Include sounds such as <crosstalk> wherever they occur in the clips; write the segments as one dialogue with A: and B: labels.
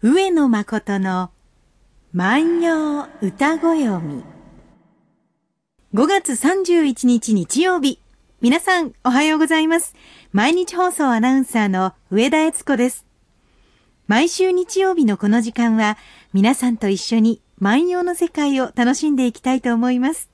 A: 上野誠の万葉歌ご読み。5月31日日曜日。皆さん、おはようございます。毎日放送アナウンサーの上田悦子です。毎週日曜日のこの時間は、皆さんと一緒に万葉の世界を楽しんでいきたいと思います。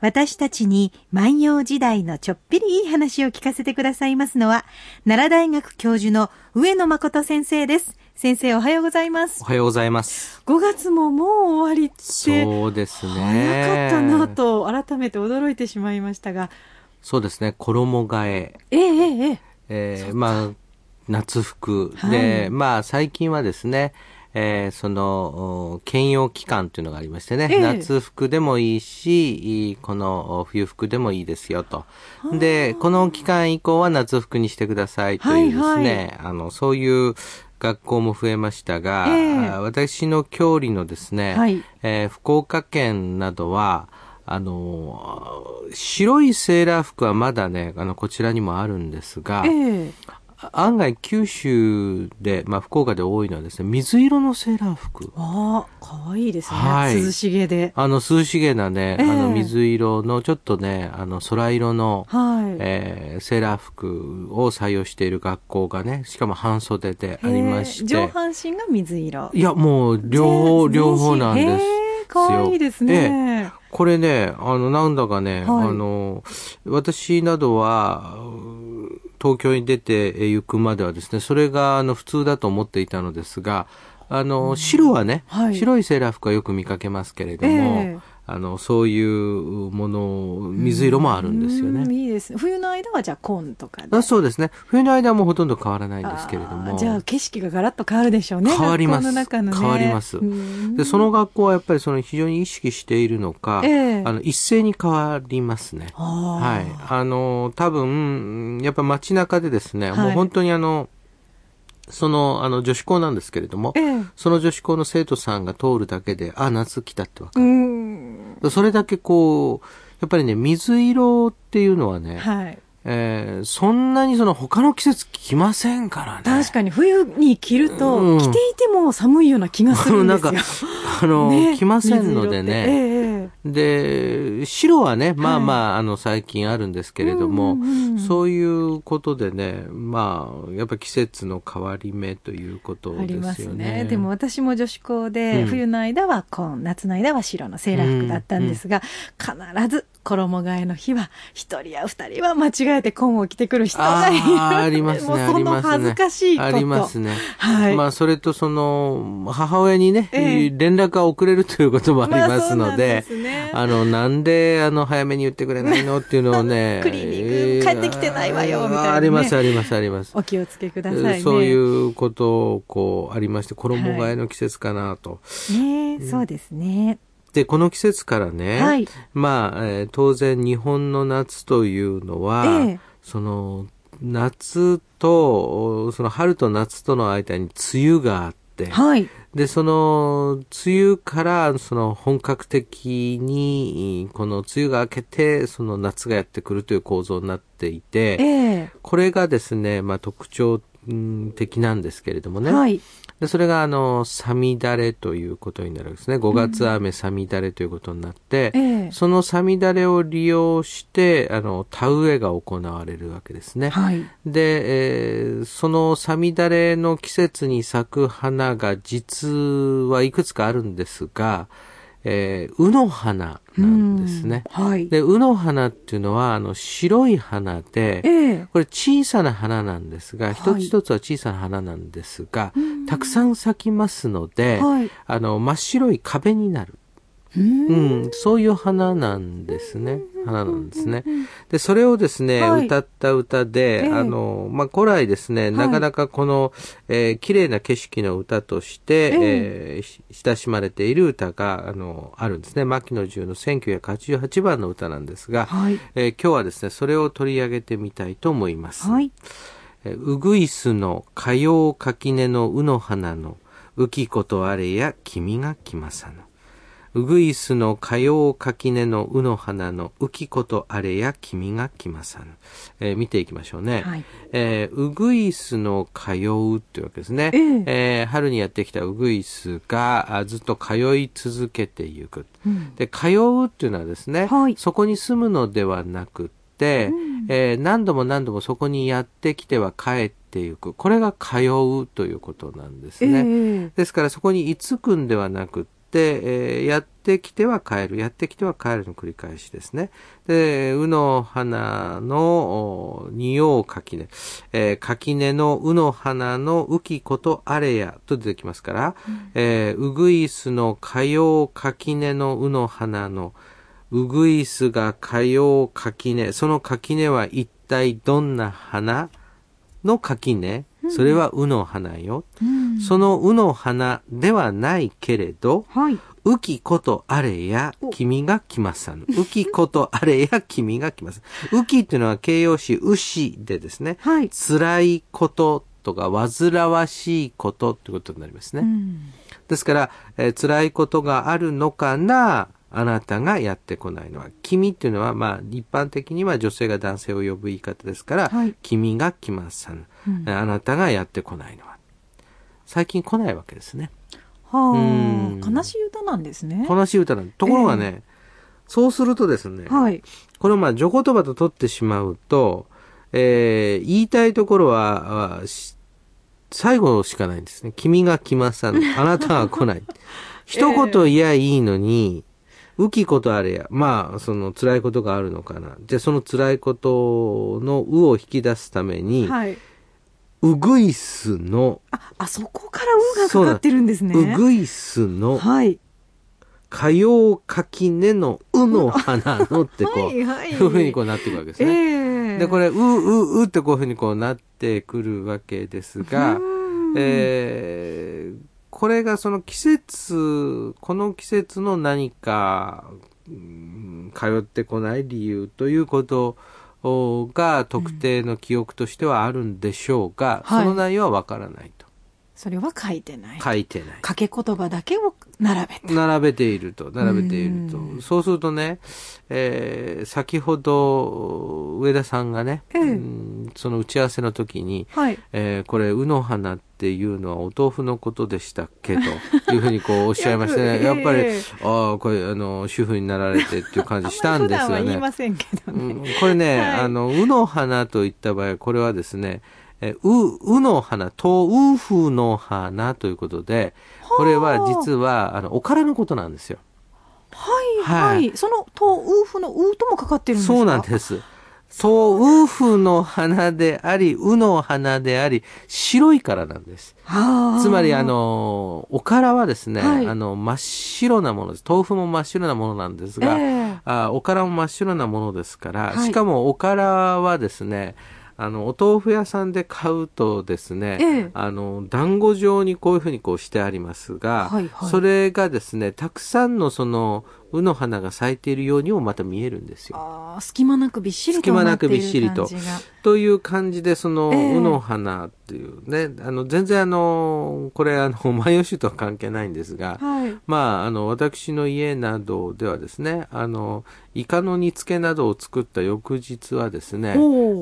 A: 私たちに万葉時代のちょっぴりいい話を聞かせてくださいますのは、奈良大学教授の上野誠先生です。先生おはようございます
B: お。はようございます。
A: 5月ももう終わりって、
B: そうですね。
A: 早かったな。と改めて驚いてしまいましたが、
B: そうですね。衣替え。
A: ええええええ
B: えーまあ、夏服。
A: はい
B: で、まあ、最近はですね、えーその、お兼用期間というのがありましてね、
A: ええ
B: 夏服でもいいし、いいこのお冬服でもいいですよと。で、この期間以降は夏服にしてくださいというですね、
A: はい
B: あの、そういう学校も増えましたが、
A: ええ。
B: あ私の郷里のですね、
A: はい。
B: えー福岡県などは、あの、白いセーラー服はまだね、あの、こちらにもあるんですが、
A: ええ
B: 案外九州で、まあ福岡で多いのはですね、水色のセーラー服。
A: ああ、かわいいですね。
B: はい
A: 涼しげで。
B: あの、涼しげなね、
A: ええ
B: あの、水色の、ちょっとね、あの、空色の、
A: はい。
B: えーセーラー服を採用している学校がね、しかも半袖でありまし
A: へえ上
B: て。
A: 半身が水色。
B: いや、もう、両方、両方なんです
A: えかわいいですね。
B: これね、あの、なんだかね、
A: はい
B: あの、私などは、う東京に出て行くまではですね、それが、あの、普通だと思っていたのですが、あの、白はね、
A: はい。
B: 白いセーラー服はよく見かけますけれども、
A: ええ
B: あの、そういうもの、水色もあるんですよ
A: うん
B: ね。
A: いいですね。冬の間はじゃあ紺とかで。
B: あそうですね。冬の間はもうほとんど変わらないんですけれど
A: あ
B: も。
A: ーじゃあ景色がガラッと変わるでしょうね。
B: 変わります
A: ね、
B: 変わります
A: うん
B: で、その学校はやっぱりその非常に意識しているのか、
A: ええ
B: あの、一斉に変わりますね。
A: あ
B: はい。あの、多分、やっぱ街中でですね、
A: はい
B: もう本当にあの、その、あの、女子校なんですけれども、
A: ええ
B: その女子校の生徒さんが通るだけで、あ、夏来たってわか
A: う
B: る。
A: ん。
B: それだけこう、やっぱりね、水色っていうのはね、
A: はい。
B: えーそんなにその他の季節来ませんからね。
A: 確かに冬に着ると、
B: うん
A: 着ていても寒いような気がするんですよ。<laughs>
B: なんか、あの、<laughs>
A: ね
B: 来ませんのでね。
A: えええ
B: で、白はね、まあまあ、あの、最近あるんですけれども、そういうことでね、まあ、やっぱ季節の変わり目ということ
A: ありま
B: ですよ
A: すね。
B: ね。
A: でも私も女子校で、
B: うん
A: 冬の間は紺、夏の間は白のセーラー服だったんですが、必ず衣替えの日は、一人や二人は間違えて紺を着てくる人がいる。
B: ありますね、
A: もうその。恥ずかしいこと。
B: ありますね。
A: はい。
B: まあ、それとその、母親にね、
A: ええ
B: 連絡が遅れるということもありますので、
A: ね
B: あの、なんで、あの、早めに言ってくれないのっていうのをね。<laughs>
A: クリーニング帰ってきてないわよみたいなね
B: あります、あります、あります。
A: お気をつけくださいね。
B: そういうことを、こう、ありまして、衣替えの季節かなと。
A: ねそうですね。
B: で、この季節からね、
A: はい
B: まあ、えー当然日本の夏というのは、
A: ええ
B: その、夏と、その春と夏との間に梅雨があって、
A: はい。
B: で、その、梅雨から、その、本格的に、この梅雨が明けて、その夏がやってくるという構造になっていて、
A: ええ。
B: これがですね、まあ特徴うん的なんですけれどもね。
A: はい。
B: で、それが、あの、さみだれということになるわけですね。5月雨さみだれということになって、
A: ええ
B: そのさみだれを利用して、あの、田植えが行われるわけですね。
A: はい。
B: で、えーそのさみだれの季節に咲く花が実はいくつかあるんですが、えー、うの花なんですね。
A: うんはい。
B: で、うの花っていうのは、あの、白い花で、
A: ええ
B: これ小さな花なんですが、一
A: はい
B: つ一つは小さな花なんですが、たくさん咲きますので、
A: はい
B: あの、真っ白い壁になる。
A: うん
B: うん、そういう花なんですね。花なんですね。で、それをですね、
A: はい
B: 歌った歌で、
A: ええ
B: あの、まあ、古来ですね、なかなかこの、えー綺麗な景色の歌として、
A: え
B: えーし親しまれている歌が、あの、あるんですね。牧野十の1988番の歌なんですが、
A: はい。
B: えー今日はですね、それを取り上げてみたいと思います。
A: はい。
B: えーうぐいすのかよう垣根のうの花の浮きことあれや君が来まさぬ。うぐいすのかよう垣根のうの花の浮きことあれや君が来まさぬ。えー見ていきましょうね。
A: はい
B: えーうぐいすの通うっていうわけですね。
A: ええ
B: えー春にやってきたうぐいすがあずっと通い続けていく。
A: うん
B: で、通うっていうのはですね、
A: はい
B: そこに住むのではなくって、えー何度も何度もそこにやってきては帰っていく。これが通うということなんですね。
A: ええ
B: ですからそこに居つくんではなくえーやってきては帰る、やってきては帰るの繰り返しですね。で、うの花のお二葉垣根、えー垣根のうの花の浮きことあれやと出てきますから、えーうぐいすのかよう垣根のうの花のうぐいすがかよう垣根、その垣根は一体どんな花の垣根それはうの花よ。
A: うん
B: そのうの花ではないけれど、
A: はい。
B: う <laughs> きことあれや君が来ます。うきことあれや君が来ます。うきっていうのは形容詞うしでですね、
A: はい。
B: 辛いこととか煩わしいことってことになりますね。
A: うん
B: ですから、えー辛いことがあるのかな、あなたがやってこないのは。君っていうのは、まあ、一般的には女性が男性を呼ぶ言い方ですから、
A: はい
B: 君が来ます
A: うん
B: あなたがやってこないのは。最近来ないわけですね。
A: は
B: うん
A: あ、悲しい歌なんですね。
B: 悲しい歌なんでところがね、そうするとですね、
A: はい。
B: これをまあ、序言葉と取ってしまうと、えー言いたいところは、最後しかないんですね。君が来まさぬ。<laughs> あなたが来ない。一言言やいいのに、浮きことあれや。まあ、その辛いことがあるのかな。じゃあその辛いことのうを引き出すために、
A: はい。
B: うぐいすの、
A: あ、あそこから「う」がかかってるんですね。
B: うぐいすの、
A: はい。
B: かよう垣根のうの花のってこう、
A: はいはい
B: いうふうにこうなっていくわけです
A: え
B: ね。
A: え
B: で、これ、う、う、うってこういうふうにこうなってくるわけですが
A: う、ん
B: えーこれがその季節、この季節の何か、うん通ってこない理由ということが特定の記憶としてはあるんでしょうが、
A: はい
B: その内容はわからないと。
A: それは書いてない。
B: 書いてない。
A: 掛け言葉だけを並べた。
B: 並べていると、並べている
A: うん
B: と。そうするとね、えー先ほど、上田さんがね、
A: ええ
B: うんその打ち合わせの時に、
A: はい。
B: えーこれ、うの花っていうのはお豆腐のことでしたっけというふうにこうおっしゃいましてね、<laughs> やっぱり、
A: ええ
B: ああ、これ、あの、主婦になられてっていう感じしたんですよ
A: あんまり普段は言い
B: ね。
A: ませんけどね。
B: うんこれね、
A: はい
B: あの、うの花といった場合、これはですね、えう、うの花、とうふの花ということで、これは実は、あの、おからのことなんですよ。
A: はい、は、
B: はいい
A: その、と、うふのうともかかってるんですか？
B: そうなんです。とうふの花であり、うの花であり、白いからなんです。
A: はあ
B: つまり、あ、の、おからはですね、
A: はい。
B: あの、真っ白なものです。豆腐も真っ白なものなんですが、
A: ええ。
B: あおからも真っ白なものですから、
A: はい。
B: しかもおからはですね、あの、お豆腐屋さんで買うとですね、
A: ええ。
B: あの、団子状にこういうふうにこうしてありますが、
A: はいはい。
B: それがですね、たくさんのその、うの花が咲いているようにもまた見えるんですよ。
A: ああ、隙間なくびっしりと
B: 隙間なくびっしりと。という感じで、その、
A: ええ
B: うの花っていうね、あの、全然あの、これあの、<laughs> 万葉集とは関係ないんですが、
A: はい。
B: まあ、あの、私の家などではですね、あの、イカの煮付けなどを作った翌日はですね、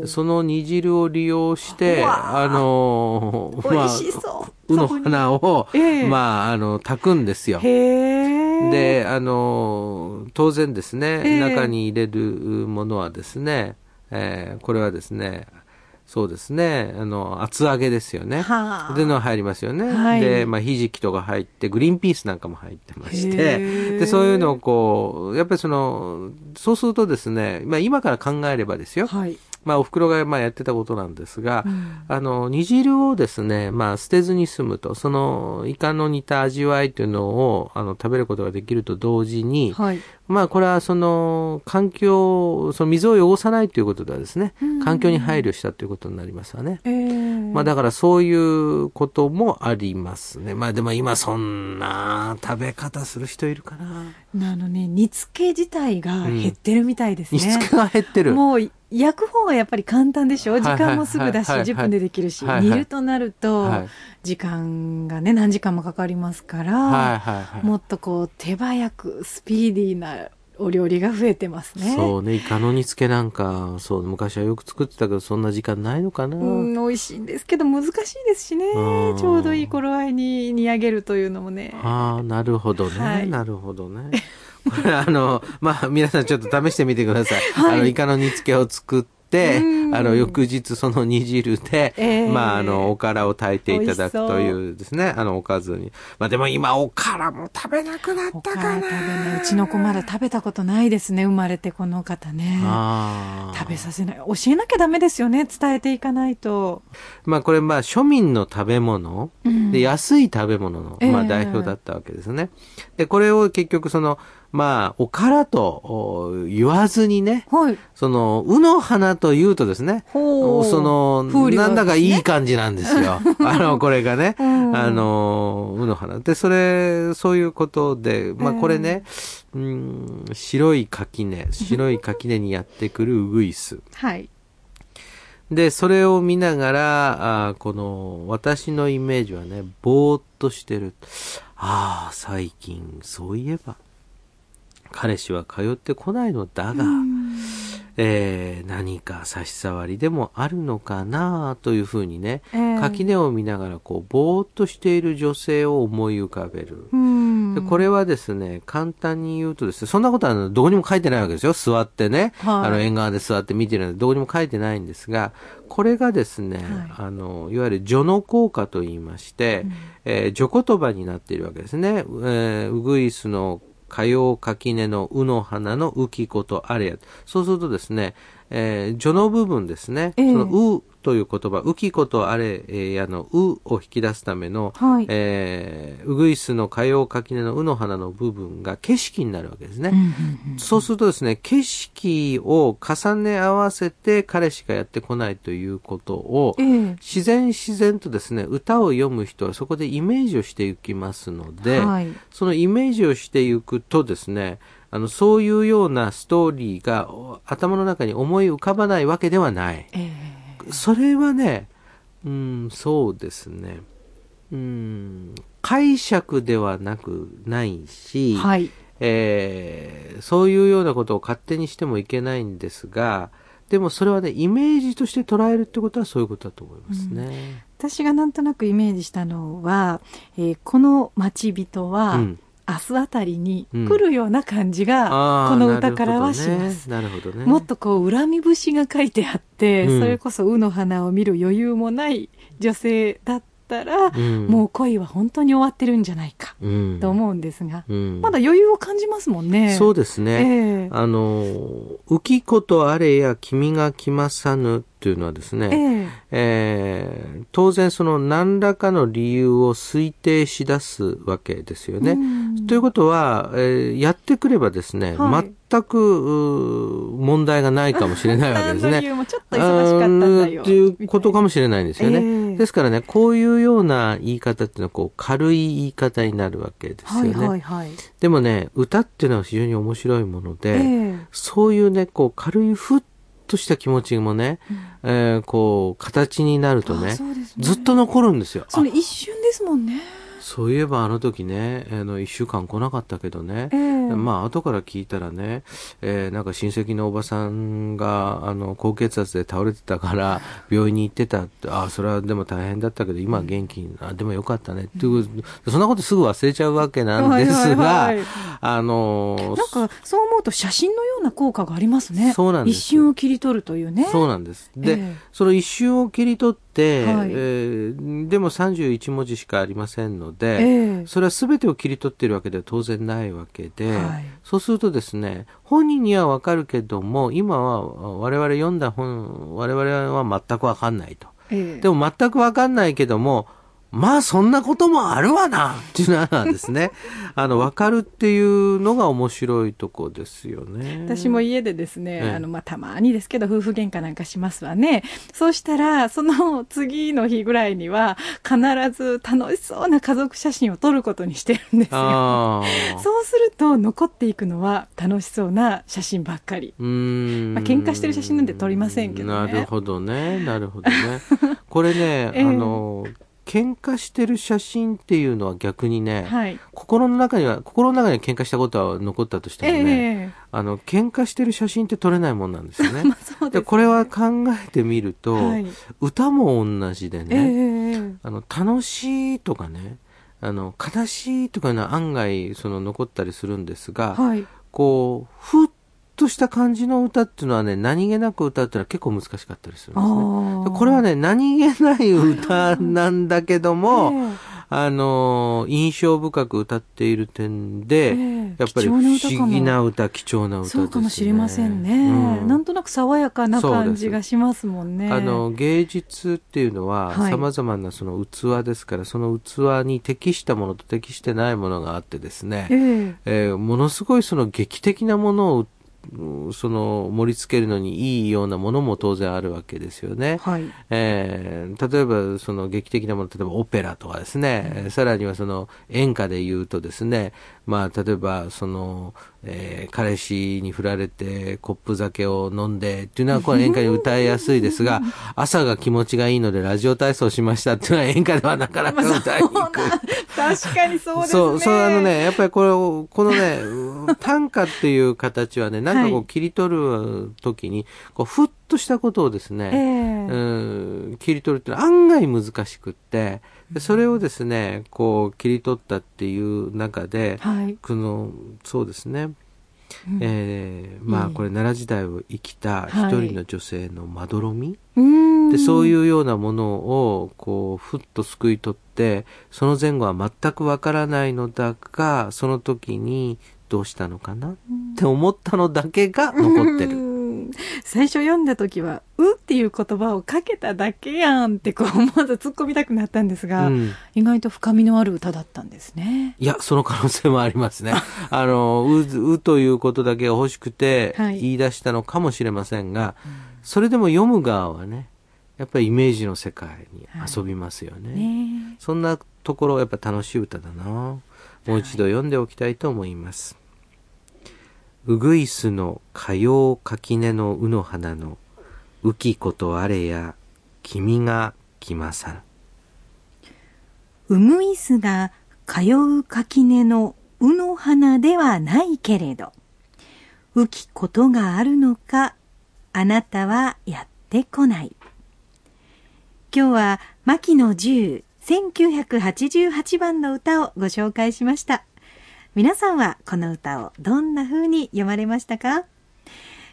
B: その煮汁を利用して、あの、
A: 美味しそう。
B: うの花を、
A: ええ
B: まあ、あの、炊くんですよ。
A: へえ。、
B: で、あの、当然ですね、
A: ええ
B: 中に入れるものはですね、えーこれはですね、そうですね、あの、厚揚げですよね。
A: はあ
B: での入りますよね。
A: はい
B: で、まあ、ひじきとか入って、グリーンピースなんかも入ってまし
A: へ
B: て、
A: え
B: で、そういうのをこう、やっぱりその、そうするとですね、まあ、今から考えればですよ。
A: はい。
B: まあ、お袋がまあやってたことなんですが、
A: うん
B: あの、煮汁をですね、まあ、捨てずに済むと、その、イカの煮た味わいというのを、あの、食べることができると同時に、
A: はい。
B: まあ、これはその、環境、その水を汚さないということではですね
A: うん、
B: 環境に配慮したということになりますわね。
A: ええ
B: まあ、だからそういうこともありますね。まあ、でも今そんな食べ方する人いるかな。
A: あのね、煮付け自体が減ってるみたいですね。
B: 煮付けが減ってる。
A: もう、焼く方がやっぱり簡単でしょ？時間もすぐだし、
B: はいはい
A: 10分でできるし、煮るとなると、
B: はい
A: 時間がね、何時間もかかりますから。もっとこう、手早く、スピーディーなお料理が増えてますね。
B: そうね、イカの煮付けなんか、そう、昔はよく作ってたけど、そんな時間ないのかな。
A: うん、美味しいんですけど難しいですしね
B: うん。
A: ちょうどいい頃合いに煮上げるというのもね。
B: ああ、なるほどね、
A: はい
B: なるほどね。こ <laughs> れあの、まあ、皆さんちょっと試してみてください。
A: はい。
B: あの、イカの煮付けを作って、
A: うん。
B: あの、翌日その煮汁で、
A: ええ。
B: まあ、あの、おからを炊いていただくというですね、あの、おかずに。まあ、でも今、おからも食べなくなったかな。
A: 他食べない。うちの子まだ食べたことないですね生まれてこの方ね。食べさせない。教えなきゃダメですよね伝えていかないと、
B: まあこれまあ庶民の食べ物、
A: うん。
B: で安い食べ物の、
A: ええ。
B: まあ代表だったわけですね。で、これを結局その、まあおからとお言わずにね、
A: はい
B: その、うの花というとですね、その、
A: 風流
B: なんだかいい感じなんですよ。<laughs> あの、これがね、
A: うん
B: あの、うの花。で、それ、そういうことで、まあ
A: ええ
B: これね、うん、白い垣根、白い垣根にやってくるウグイス。
A: はい
B: で、それを見ながら、あーこの、私のイメージはね、ぼーっとしてる。ああ、最近、そういえば、彼氏は通ってこないのだが、えー何か差し障りでもあるのかなというふうにね、
A: ええ
B: 垣根を見ながら、こう、ぼーっとしている女性を思い浮かべる。
A: うん
B: でこれはですね、簡単に言うとですね、そんなことはどこにも書いてないわけですよ。座ってね、
A: はい
B: あの縁側で座って見てるので、どこにも書いてないんですが、これがですね、
A: は
B: あの、いわゆる序の効果と言いまして、えー序言葉になっているわけですね。えーウグイスの火曜垣根のうの花の浮き子とあれや。そうするとですね、えー序の部分ですね、
A: ええ。
B: そのうという言葉、浮き子とあれやのうを引き出すための、
A: はい。
B: えー、うぐいすの火曜垣根のうの花の部分が景色になるわけですね。そうするとですね、景色を重ね合わせて彼しかやってこないということを、
A: ええ。
B: 自然自然とですね、歌を読む人はそこでイメージをしていきますので、
A: はい。
B: そのイメージをしていくとですね、あの、そういうようなストーリーがお頭の中に思い浮かばないわけではない。
A: え
B: それはね、うん、そうですね。うん、解釈ではなくない
A: え
B: し、
A: はい
B: えーそういうようなことを勝手にしてもいけないんですが、でもそれはね、イメージとして捉えるってことはそういうことだと思いますね。
A: 私がなんとなくイメージしたのは、えーこの待ち人は、
B: うん
A: 明日あたりに来るような感じが、この歌からはします。
B: なるほどね。
A: もっとこう、恨み節が書いてあって、
B: うん
A: それこそ、うの花を見る余裕もない女性だったら、
B: うん
A: もう恋は本当に終わってるんじゃないか、
B: うん、
A: と思うんですが、
B: うん
A: まだ余裕を感じますもんね。
B: そうですね。
A: ええ
B: あの、浮き子とあれや君が来まさぬっていうのはですね、
A: え
B: えー当然その何らかの理由を推定し出すわけですよね。
A: うん
B: ということは、えーやってくればですね、
A: はい
B: 全く問題がないかもしれないわけです <laughs>
A: 何の
B: ね。
A: 理由もちょっと忙しかったんだよ。
B: っていうことかもしれないんですよね。
A: ええ
B: ですからね、こういうような言い方っていうのは、こう、軽い言い方になるわけですよ
A: はい
B: ね。
A: はいはい。
B: でもね、歌っていうのは非常に面白いもので、
A: ええ
B: そういうね、こう、軽いふっとした気持ちもね、えーこう、形になるとね
A: ね
B: ずっと残るんですよ。
A: それ一瞬ですもんね。
B: そういえばあの時ね、あの、一週間来なかったけどね、
A: ええ。
B: まあ、後から聞いたらね、えーなんか親戚のおばさんが、あの、高血圧で倒れてたから、病院に行ってた。って、ああ、それはでも大変だったけど、今は元気に、あでもよかったね、っていう、そんなことすぐ忘れちゃうわけなんです
A: はい
B: が
A: はいはい、
B: あのー
A: なんか、そう思うと写真のような効果がありますね。
B: そうなんです
A: 一瞬を切り取るというね。
B: そうなんです。で、
A: ええ
B: その一瞬を切り取って、
A: はい
B: えーでも31文字しかありませんので、
A: ええ
B: それは全てを切り取っているわけでは当然ないわけで、
A: はい
B: そうするとですね、本人にはわかるけども、今は我々読んだ本、我々は全くわかんないと。
A: ええ
B: でも全くわかんないけども、まあそんなこともあるわなっていうのはですね、<laughs> あの、わかるっていうのが面白いとこですよね。
A: 私も家でですね、
B: ええ
A: あの、まあ、たまにですけど、夫婦喧嘩なんかしますわね。そうしたら、その次の日ぐらいには、必ず楽しそうな家族写真を撮ることにしてるんですよ。そうすると、残っていくのは楽しそうな写真ばっかり。
B: うーん。
A: まあ喧嘩してる写真なんて撮りませんけどね
B: なるほどね。なるほどね。これね、<laughs>
A: ええ
B: あの、喧嘩してる写真っていうのは逆にね、
A: はい。
B: 心の中には、心の中に喧嘩したことは残ったとしてもね、
A: え
B: あの、喧嘩してる写真って撮れないもんなんですよね。<laughs>
A: でね。
B: これは考えてみると、
A: はい
B: 歌も同じで
A: ええ
B: ね、
A: ええ
B: あの、楽しいとかね、あの、悲しいとかいうのは案外、その、残ったりするんですが、
A: はい。
B: こう、ふっとした感じの歌っていうのはね、何気なく歌うっていうのは結構難しかったりするんですね。これはね、何気ない歌なんだけども、
A: え
B: あのー印象深く歌っている点で、
A: ええ
B: やっぱり不思議な歌、貴重な歌ね。
A: そうかもしれませんね。
B: うん
A: なんとなく爽やかな感じがしますもんね。
B: あの、芸術っていうのは、
A: はい
B: 様々なその器ですから、その器に適したものと適してないものがあってですね、
A: ええ
B: えーものすごいその劇的なものを、うんその盛り付けるのにいいようなものも当然あるわけですよね。
A: はい。
B: えー例えばその劇的なもの、例えばオペラとかですね、えーさらにはその演歌で言うとですね、まあ例えばその、えー彼氏に振られてコップ酒を飲んでっていうのはこれ演歌に歌いやすいですが、<laughs> 朝が気持ちがいいのでラジオ体操しましたっていうのは演歌ではなかなか歌いにくい。
A: 確かにそうですね。
B: そう、そう、あのね、やっぱりこれを、このね、うん短歌っていう形はね、<laughs> かこ
A: はい。
B: う切り取るときに、こう、ふっとしたことをですね、
A: ええ。
B: うん切り取るっていうのは案外難しくって、でそれをですね、こう切り取ったっていう中で、
A: はい。
B: この、そうですね、
A: うん。
B: えーまあ
A: うん
B: これ奈良時代を生きた一人の女性のまどろみ、
A: うん。
B: で、そういうようなものを、こう、ふっと救い取って、その前後は全くわからないのだが、その時にどうしたのかな？って思ったのだけが残って
A: う
B: る。
A: ん <laughs> 最初読んだ時は、うっていう言葉をかけただけやんってこう思わず突っ込みたくなったんですが、
B: うん
A: 意外と深みのある歌だったんですね。
B: いや、その可能性もありますね。あの、う、うということだけが欲しくて
A: はい
B: 言い出したのかもしれませんが、それでも読む側はね、やっぱりイメージの世界に遊びますよね。
A: ね
B: そんなところやっぱ楽しい歌だな。もう一度読んでおきたいと思います。うぐいすのかよう垣根のうの花の浮きことあれや君が来まさら。
A: うぐいすが通う垣根のうの花ではないけれど、浮きことがあるのか、あなたはやってこない。今日は牧野十1988番の歌をご紹介しました。皆さんはこの歌をどんな風に読まれましたか？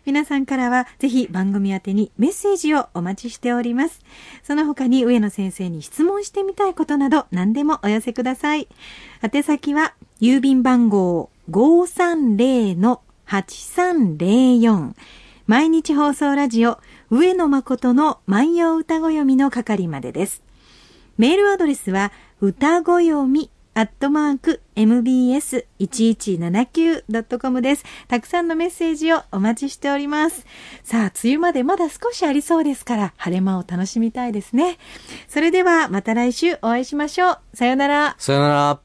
A: 皆さんからはぜひ番組宛てにメッセージをお待ちしております。その他に上野先生に質問してみたいことなど何でもお寄せください。宛先は郵便番号530-8304毎日放送ラジオ上野誠の万葉歌ご読みの係までです。メールアドレスは歌ご読みアットマーク mbs1179.com です。たくさんのメッセージをお待ちしております。さあ、梅雨までまだ少しありそうですから、晴れ間を楽しみたいですね。それではまた来週お会いしましょう。さよなら。
B: さよなら。